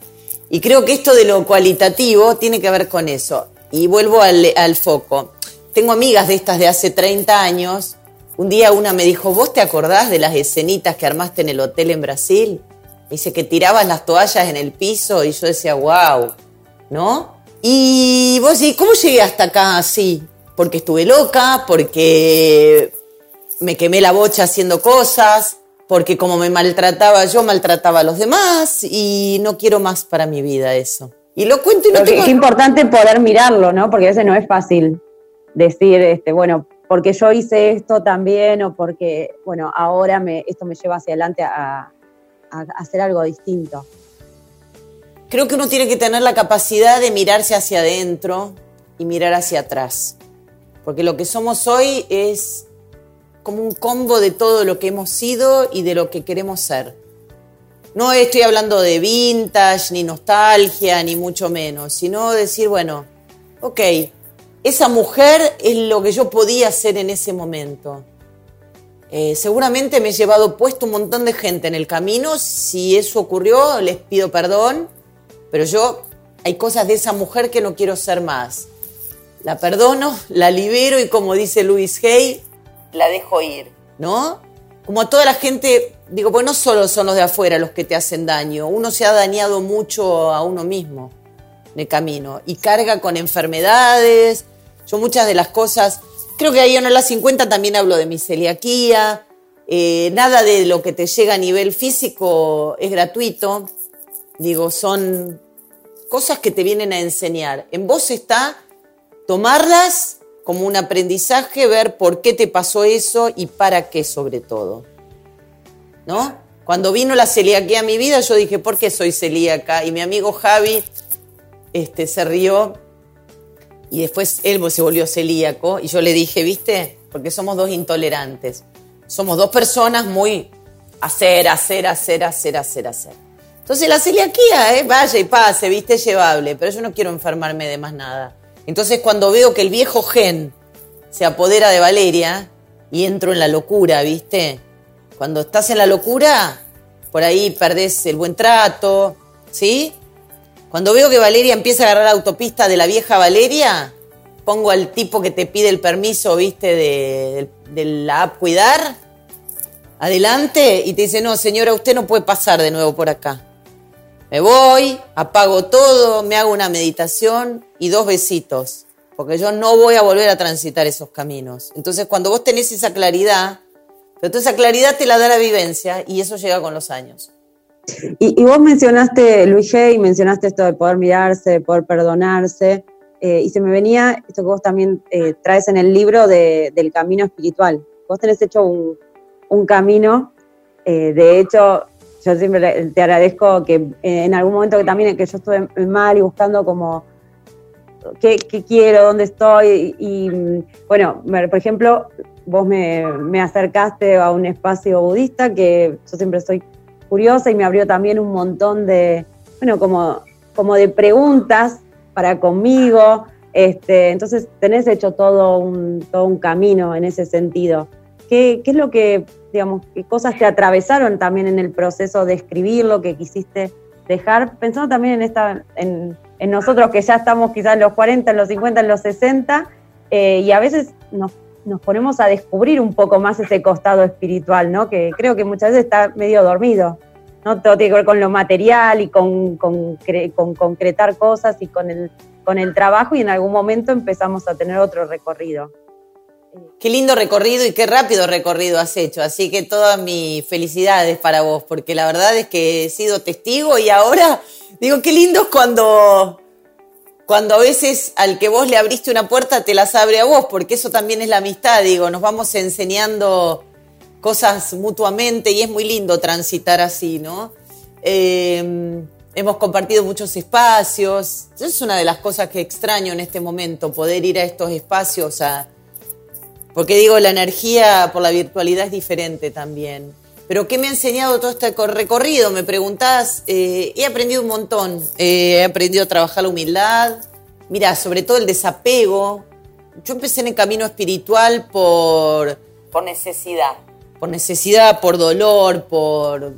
S3: Y creo que esto de lo cualitativo tiene que ver con eso. Y vuelvo al foco. Tengo amigas de estas de hace 30 años. Un día una me dijo, ¿vos te acordás de las escenitas que armaste en el hotel en Brasil? dice que tirabas las toallas en el piso y yo decía, wow, ¿no? Y vos decís, ¿cómo llegué hasta acá así? Porque estuve loca, porque me quemé la bocha haciendo cosas, porque como me maltrataba yo, maltrataba a los demás y no quiero más para mi vida eso. Y lo cuento y no
S2: tengo... Es importante poder mirarlo, ¿no? Porque a veces no es fácil decir, este, bueno, porque yo hice esto también o porque, bueno, ahora me, esto me lleva hacia adelante a, hacer algo distinto.
S3: Creo que uno tiene que tener la capacidad de mirarse hacia adentro y mirar hacia atrás. Porque lo que somos hoy es como un combo de todo lo que hemos sido y de lo que queremos ser. No estoy hablando de vintage, ni nostalgia, ni mucho menos, sino decir, bueno, ok, esa mujer es lo que yo podía ser en ese momento. Eh, seguramente me he llevado puesto un montón de gente en el camino. Si eso ocurrió, les pido perdón. Pero yo, hay cosas de esa mujer que no quiero ser más. La perdono, la libero y como dice Luis Hay, la dejo ir, ¿no? Como toda la gente, digo, pues no solo son los de afuera los que te hacen daño. Uno se ha dañado mucho a uno mismo en el camino y carga con enfermedades. Yo muchas de las cosas Creo que ahí en las 50 también hablo de mi celiaquía. Eh, nada de lo que te llega a nivel físico es gratuito. Digo, son cosas que te vienen a enseñar. En vos está tomarlas como un aprendizaje, ver por qué te pasó eso y para qué sobre todo. ¿No? Cuando vino la celiaquía a mi vida, yo dije, ¿por qué soy celíaca? Y mi amigo Javi este, se rió y después él se volvió celíaco y yo le dije, viste, porque somos dos intolerantes. Somos dos personas muy hacer, hacer, hacer, hacer, hacer, hacer. Entonces la celiaquía, ¿eh? vaya y pase, viste, llevable, pero yo no quiero enfermarme de más nada. Entonces cuando veo que el viejo gen se apodera de Valeria y entro en la locura, viste, cuando estás en la locura, por ahí perdés el buen trato, ¿sí? Cuando veo que Valeria empieza a agarrar la autopista de la vieja Valeria, pongo al tipo que te pide el permiso, viste, de, la app Cuidar, adelante, y te dice, no, señora, usted no puede pasar de nuevo por acá. Me voy, apago todo, me hago una meditación y dos besitos, porque yo no voy a volver a transitar esos caminos. Entonces, cuando vos tenés esa claridad, pero esa claridad te la da la vivencia y eso llega con los años.
S2: Y, vos mencionaste, Luis G, mencionaste esto de poder mirarse, de poder perdonarse, eh, y se me venía esto que vos también eh, traes en el libro del camino espiritual. Vos tenés hecho un, camino, eh, de hecho, yo siempre te agradezco que en algún momento que también que yo estuve mal y buscando como qué, quiero, dónde estoy, y, bueno, por ejemplo, vos me, me acercaste a un espacio budista que yo siempre soy curiosa y me abrió también un montón de, bueno, como, como de preguntas para conmigo. Este, entonces tenés hecho todo un, todo un camino en ese sentido. ¿Qué, ¿Qué, es lo que, digamos, qué cosas te atravesaron también en el proceso de escribir lo que quisiste dejar? Pensando también en, esta, en, nosotros que ya estamos quizás en los 40, en los 50, en los 60, eh, y a veces nos nos ponemos a descubrir un poco más ese costado espiritual, ¿no? Que creo que muchas veces está medio dormido, ¿no? Todo tiene que ver con lo material y con, con, concretar cosas y con el, con el trabajo y en algún momento empezamos a tener otro recorrido.
S3: Qué lindo recorrido y qué rápido recorrido has hecho. Así que todas mis felicidades para vos, porque la verdad es que he sido testigo y ahora digo, qué lindo es cuando cuando a veces al que vos le abriste una puerta te las abre a vos, porque eso también es la amistad, digo, nos vamos enseñando cosas mutuamente y es muy lindo transitar así, ¿no? Em, hemos compartido muchos espacios, es una de las cosas que extraño en este momento, poder ir a estos espacios, porque digo, la energía por la virtualidad es diferente también. Pero ¿qué me ha enseñado todo este recorrido? Me preguntás, eh, he aprendido un montón. Eh, he aprendido a trabajar la humildad. Mira, sobre todo el desapego. Yo empecé en el camino espiritual por, por necesidad. por necesidad, por dolor, por,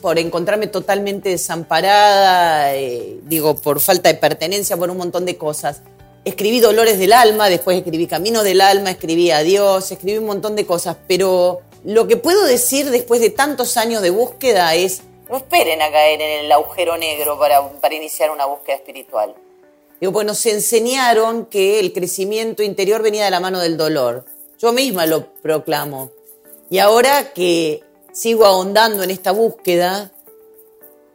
S3: por encontrarme totalmente desamparada, eh, digo, por falta de pertenencia, por un montón de cosas. Escribí Dolores del Alma, después escribí Camino del Alma, escribí Adiós, escribí un montón de cosas, pero lo que puedo decir después de tantos años de búsqueda es, no esperen a caer en el agujero negro para, para iniciar una búsqueda espiritual. Digo, pues nos enseñaron que el crecimiento interior venía de la mano del dolor. Yo misma lo proclamo. Y ahora que sigo ahondando en esta búsqueda,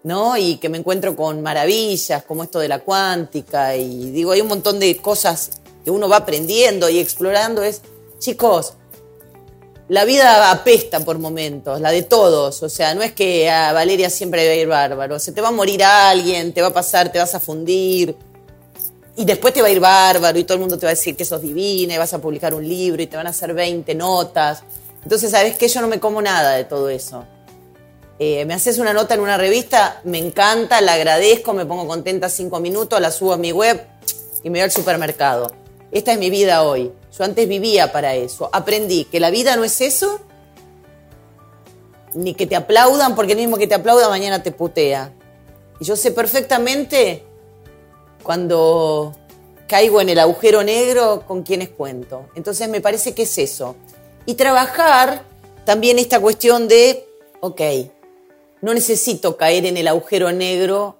S3: ¿no? Y que me encuentro con maravillas como esto de la cuántica y digo, hay un montón de cosas que uno va aprendiendo y explorando, es, chicos, la vida apesta por momentos, la de todos, o sea, no es que a Valeria siempre va a ir bárbaro, se te va a morir alguien, te va a pasar, te vas a fundir, y después te va a ir bárbaro y todo el mundo te va a decir que sos divina y vas a publicar un libro y te van a hacer 20 notas. Entonces, ¿sabes qué? Yo no me como nada de todo eso. Eh, me haces una nota en una revista, me encanta, la agradezco, me pongo contenta cinco minutos, la subo a mi web y me voy al supermercado. Esta es mi vida hoy. Yo antes vivía para eso. Aprendí que la vida no es eso, ni que te aplaudan, porque el mismo que te aplauda mañana te putea. Y yo sé perfectamente cuando caigo en el agujero negro con quienes cuento. Entonces me parece que es eso. Y trabajar también esta cuestión de, ok, no necesito caer en el agujero negro,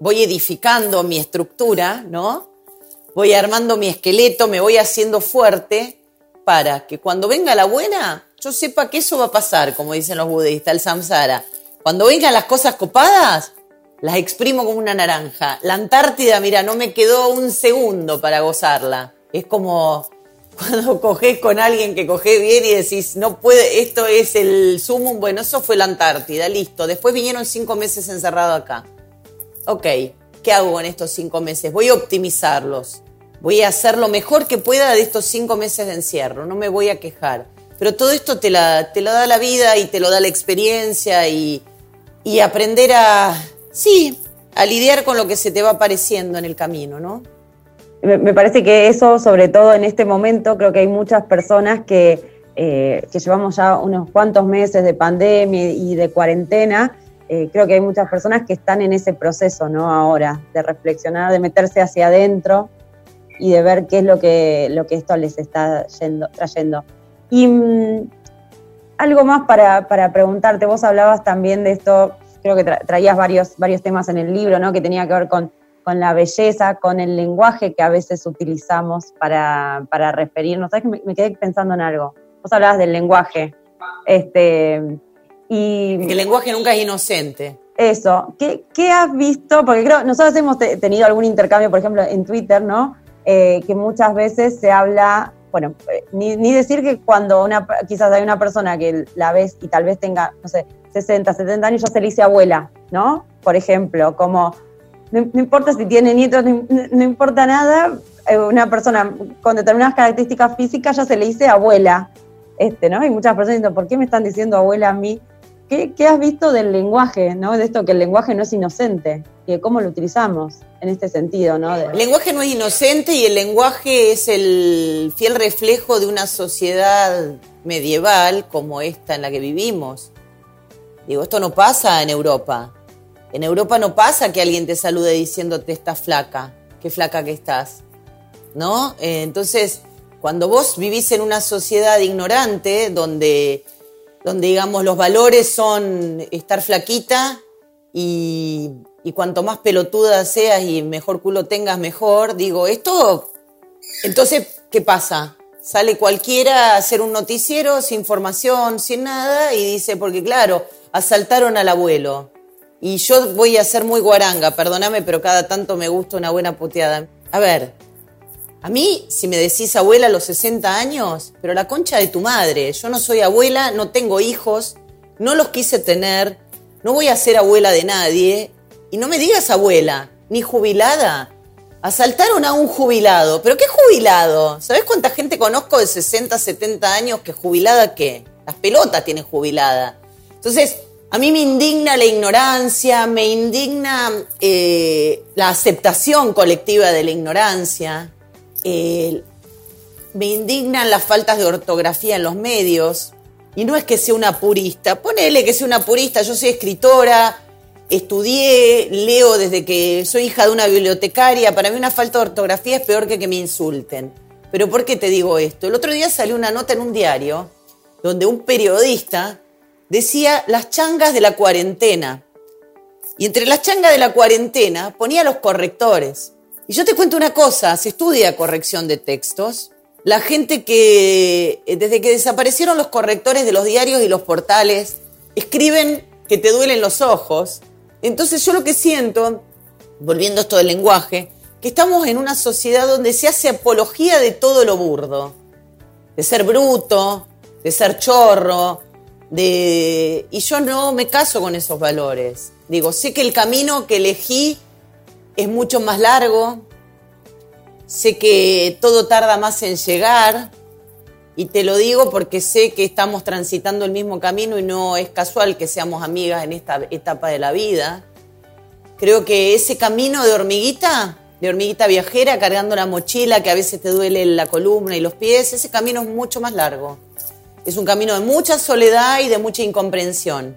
S3: voy edificando mi estructura, ¿no? Voy armando mi esqueleto, me voy haciendo fuerte para que cuando venga la buena, yo sepa que eso va a pasar, como dicen los budistas, el samsara. Cuando vengan las cosas copadas, las exprimo como una naranja. La Antártida, mira, no me quedó un segundo para gozarla. Es como cuando coges con alguien que coge bien y decís, no puede, esto es el sumum, bueno, eso fue la Antártida, listo. Después vinieron cinco meses encerrados acá. Ok, ¿qué hago con estos cinco meses? Voy a optimizarlos. Voy a hacer lo mejor que pueda de estos cinco meses de encierro, no me voy a quejar. Pero todo esto te, la, te lo da la vida y te lo da la experiencia y, y aprender a, sí, a lidiar con lo que se te va apareciendo en el camino, ¿no?
S2: Me parece que eso, sobre todo en este momento, creo que hay muchas personas que, eh, llevamos ya unos cuantos meses de pandemia y de cuarentena, eh, creo que hay muchas personas que están en ese proceso, ¿no? Ahora, de reflexionar, de meterse hacia adentro y de ver qué es lo que, lo que esto les está yendo, trayendo. Y mm, algo más para, para preguntarte, vos hablabas también de esto creo que traías varios, varios temas en el libro, ¿no? Que tenía que ver con, con la belleza, con el lenguaje que a veces utilizamos para, para referirnos. ¿Sabes que me, quedé pensando en algo? Vos hablabas del lenguaje. Este, y,
S3: el lenguaje nunca es inocente.
S2: Eso. ¿Qué, ¿Qué, has visto? Porque creo, nosotros hemos tenido algún intercambio, por ejemplo, en Twitter, ¿no? Eh, que muchas veces se habla bueno, eh, ni, ni, decir que cuando una, quizás hay una persona que la ves y tal vez tenga, no sé, 60, 70 años, ya se le dice abuela, ¿no? Por ejemplo, como no, importa si tiene nietos, no, importa nada, eh, una persona con determinadas características físicas ya se le dice abuela, este, ¿no? Y muchas personas dicen, ¿por qué me están diciendo abuela a mí? ¿Qué, ¿Qué, has visto del lenguaje, ¿no? De esto que el lenguaje no es inocente y de cómo lo utilizamos en este sentido, ¿no?
S3: El lenguaje no es inocente y el lenguaje es el fiel reflejo de una sociedad medieval como esta en la que vivimos. Digo, esto no pasa en Europa. En Europa no pasa que alguien te salude diciéndote estás flaca, qué flaca que estás. ¿No? Eh, entonces, cuando vos vivís en una sociedad ignorante, donde, donde digamos los valores son estar flaquita y, y cuanto más pelotuda seas y mejor culo tengas, mejor, digo, esto, entonces, ¿qué pasa? Sale cualquiera a hacer un noticiero sin formación, sin nada, y dice, porque claro, asaltaron al abuelo. Y yo voy a ser muy guaranga, perdóname, pero cada tanto me gusta una buena puteada. A ver, a mí, si me decís abuela a los 60 años, pero la concha de tu madre, yo no soy abuela, no tengo hijos, no los quise tener, no voy a ser abuela de nadie, y no me digas abuela, ni jubilada. Asaltaron a un jubilado. ¿Pero qué jubilado? ¿Sabes cuánta gente conozco de 60, 70 años que jubilada qué? Las pelotas tienen jubilada. Entonces, a mí me indigna la ignorancia, me indigna eh, la aceptación colectiva de la ignorancia, me indignan las faltas de ortografía en los medios, Y no es que sea una purista, ponele que sea una purista, yo soy escritora, estudié, leo desde que soy hija de una bibliotecaria, para mí una falta de ortografía es peor que que me insulten. Pero ¿por qué te digo esto? El otro día salió una nota en un diario donde un periodista decía las changas de la cuarentena. Y entre las changas de la cuarentena ponía los correctores. Y yo te cuento una cosa, se estudia corrección de textos. La gente que, eh, desde que desaparecieron los correctores de los diarios y los portales, escriben que te duelen los ojos. Entonces yo lo que siento, volviendo a esto del lenguaje, que estamos en una sociedad donde se hace apología de todo lo burdo, de ser bruto, de ser chorro, de... Y yo no me caso con esos valores. Digo, sé que el camino que elegí es mucho más largo, sé que todo tarda más en llegar, y te lo digo porque sé que estamos transitando el mismo camino y no es casual que seamos amigas en esta etapa de la vida. Creo que ese camino de hormiguita de hormiguita viajera cargando la mochila que a veces te duele la columna y los pies, ese camino es mucho más largo. Es un camino de mucha soledad y de mucha incomprensión.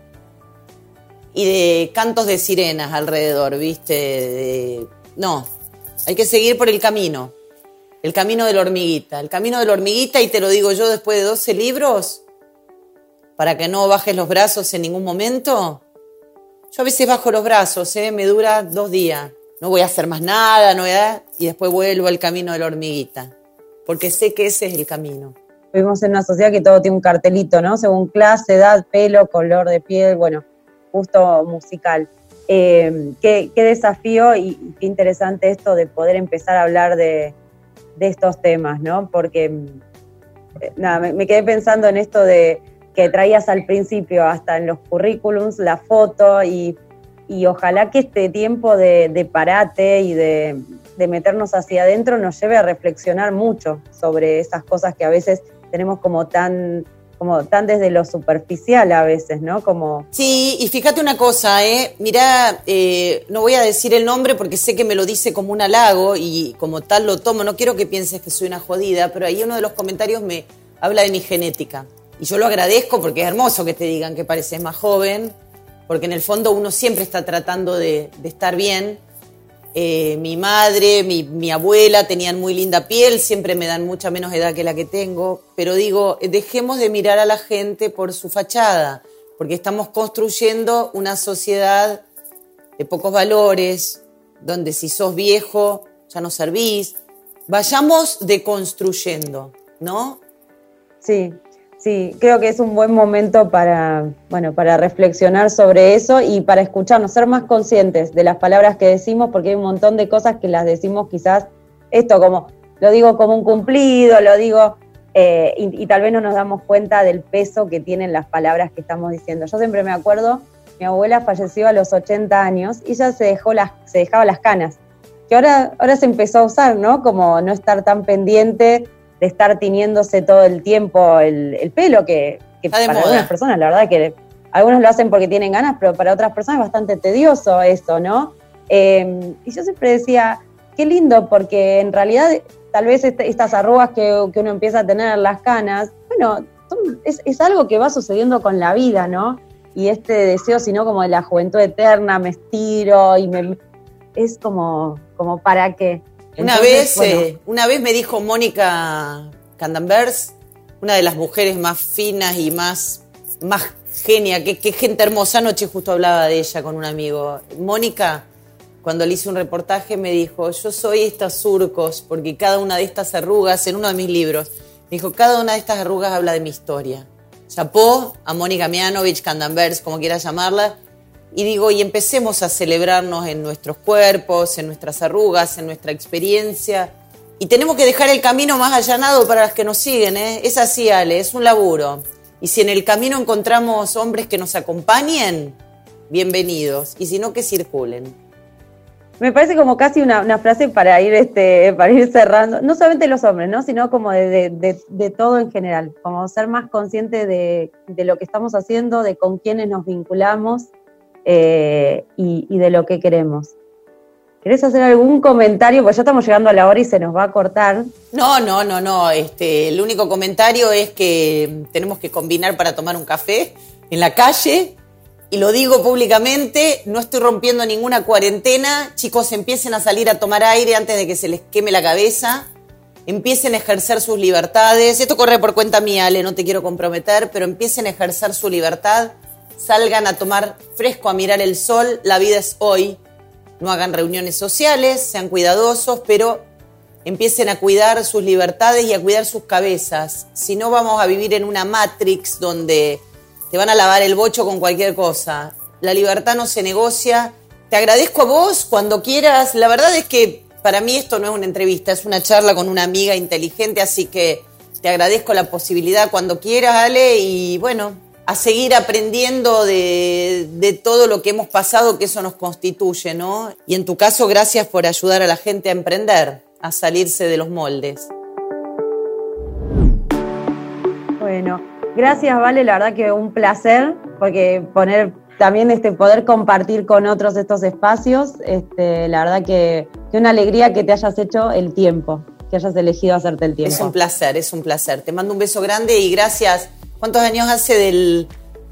S3: Y de cantos de sirenas alrededor, ¿viste? No, hay que seguir por el camino. El camino de la hormiguita. El camino de la hormiguita, y te lo digo yo después de 12 libros, para que no bajes los brazos en ningún momento. Yo a veces bajo los brazos, ¿eh? me dura dos días no voy a hacer más nada, no y después vuelvo al camino de la hormiguita, porque sé que ese es el camino.
S2: Vivimos en una sociedad que todo tiene un cartelito, ¿no? Según clase, edad, pelo, color de piel, bueno, gusto musical. Eh, qué, desafío y, qué interesante esto de poder empezar a hablar de, estos temas, ¿no? Porque, eh, nada, me, quedé pensando en esto de que traías al principio, hasta en los currículums, la foto y y ojalá que este tiempo de, parate y de, meternos hacia adentro nos lleve a reflexionar mucho sobre esas cosas que a veces tenemos como tan como tan desde lo superficial a veces, ¿no? Como...
S3: Sí, y fíjate una cosa, ¿eh? Mirá, eh, no voy a decir el nombre porque sé que me lo dice como un halago y como tal lo tomo, no quiero que pienses que soy una jodida, pero ahí uno de los comentarios me habla de mi genética. Y yo lo agradezco porque es hermoso que te digan que pareces más joven, porque en el fondo uno siempre está tratando de, estar bien. Eh, mi madre, mi, abuela tenían muy linda piel, siempre me dan mucha menos edad que la que tengo, pero digo, dejemos de mirar a la gente por su fachada, porque estamos construyendo una sociedad de pocos valores, donde si sos viejo ya no servís. Vayamos deconstruyendo, ¿no?
S2: Sí, Sí, creo que es un buen momento para, bueno, para reflexionar sobre eso y para escucharnos, ser más conscientes de las palabras que decimos, porque hay un montón de cosas que las decimos quizás, esto como, lo digo como un cumplido, lo digo, eh, y, tal vez no nos damos cuenta del peso que tienen las palabras que estamos diciendo. Yo siempre me acuerdo, mi abuela falleció a los 80 años y ya se, dejó las, se dejaba las canas, que ahora, ahora se empezó a usar, ¿no? Como no estar tan pendiente de estar tiñéndose todo el tiempo el, pelo, que, para algunas personas, la verdad que algunos lo hacen porque tienen ganas, pero para otras personas es bastante tedioso eso, ¿no? Em, y yo siempre decía, qué lindo, porque en realidad tal vez este, estas arrugas que, uno empieza a tener en las canas, bueno, es, algo que va sucediendo con la vida, ¿no? Y este deseo, sino como de la juventud eterna, me estiro y me... Es como, como para qué
S3: una, vez, eh, una vez me dijo Mónica Candambers, una de las mujeres más finas y más, más genia, qué, gente hermosa. Anoche justo hablaba de ella con un amigo. Mónica, cuando le hice un reportaje, me dijo, yo soy estos surcos, porque cada una de estas arrugas, en uno de mis libros, me dijo, cada una de estas arrugas habla de mi historia. Chapó a Mónica Mianovich, Candambers, como quieras llamarla, y digo, y empecemos a celebrarnos en nuestros cuerpos, en nuestras arrugas, en nuestra experiencia. Y tenemos que dejar el camino más allanado para las que nos siguen, ¿eh? Es así, Ale, es un laburo. Y si en el camino encontramos hombres que nos acompañen, bienvenidos. Y si no, que circulen.
S2: Me parece como casi una, frase para ir, este, para ir cerrando, no solamente los hombres, ¿no? sino como de, de, todo en general, como ser más consciente de, de, lo que estamos haciendo, de con quiénes nos vinculamos eh, y, de lo que queremos. ¿Querés hacer algún comentario? Pues ya estamos llegando a la hora y se nos va a cortar.
S3: No, no, no, no. Este, el único comentario es que tenemos que combinar para tomar un café en la calle. Y lo digo públicamente, no estoy rompiendo ninguna cuarentena. Chicos, empiecen a salir a tomar aire antes de que se les queme la cabeza. Empiecen a ejercer sus libertades. Esto corre por cuenta mía, Ale, no te quiero comprometer, pero empiecen a ejercer su libertad. Salgan a tomar fresco, a mirar el sol. La vida es hoy no hagan reuniones sociales, sean cuidadosos, pero empiecen a cuidar sus libertades y a cuidar sus cabezas. Si no, vamos a vivir en una matrix donde te van a lavar el bocho con cualquier cosa. La libertad no se negocia. Te agradezco a vos cuando quieras. La verdad es que para mí esto no es una entrevista, es una charla con una amiga inteligente, así que te agradezco la posibilidad cuando quieras, Ale, y bueno, a seguir aprendiendo de, todo lo que hemos pasado, que eso nos constituye, ¿no? Y en tu caso, gracias por ayudar a la gente a emprender, a salirse de los moldes.
S2: Bueno, gracias, Vale, la verdad que un placer, porque poner también este, poder compartir con otros estos espacios, este, la verdad que, que una alegría que te hayas hecho el tiempo, que hayas elegido hacerte el tiempo.
S3: Es un placer, es un placer. Te mando un beso grande y gracias ¿Cuántos años hace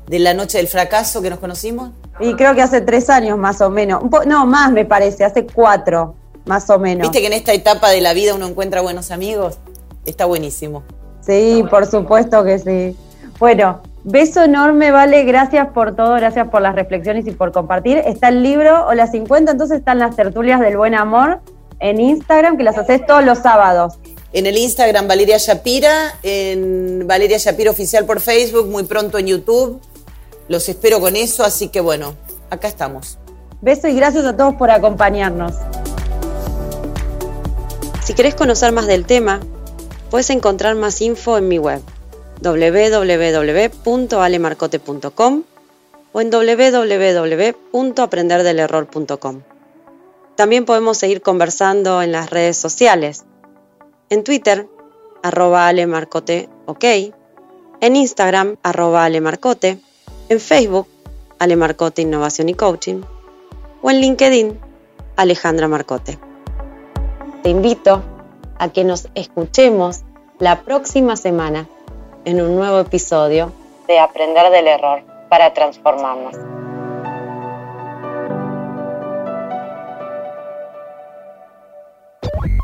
S3: de la noche del fracaso que nos conocimos?
S2: Y creo que hace tres años más o menos. no, más me parece, hace cuatro, más o menos.
S3: ¿Viste que en esta etapa de la vida uno encuentra buenos amigos? Está buenísimo.
S2: Sí, por supuesto que sí. Bueno, beso enorme, Vale, gracias por todo, gracias por las reflexiones y por compartir. Está el libro Hola 50, entonces están las tertulias del buen amor en Instagram, que las haces todos los sábados
S3: en el Instagram Valeria Shapira, en Valeria Shapira Oficial por Facebook, muy pronto en YouTube. Los espero con eso, así que bueno, acá estamos.
S2: Beso y gracias a todos por acompañarnos.
S4: Si querés conocer más del tema, puedes encontrar más info en mi web www.alemarcote.com o en www.aprenderdelerror.com. También podemos seguir conversando en las redes sociales en Twitter, arroba alemarcote, ok, en Instagram, arroba alemarcote, en Facebook, alemarcote innovación y coaching, o en LinkedIn, Alejandra Marcote. Te invito a que nos escuchemos la próxima semana en un nuevo episodio de Aprender del Error para Transformarnos.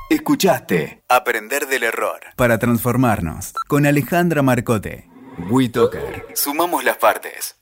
S1: Escuchaste Aprender del Error para Transformarnos con Alejandra Marcote. WeToker. Sumamos las partes.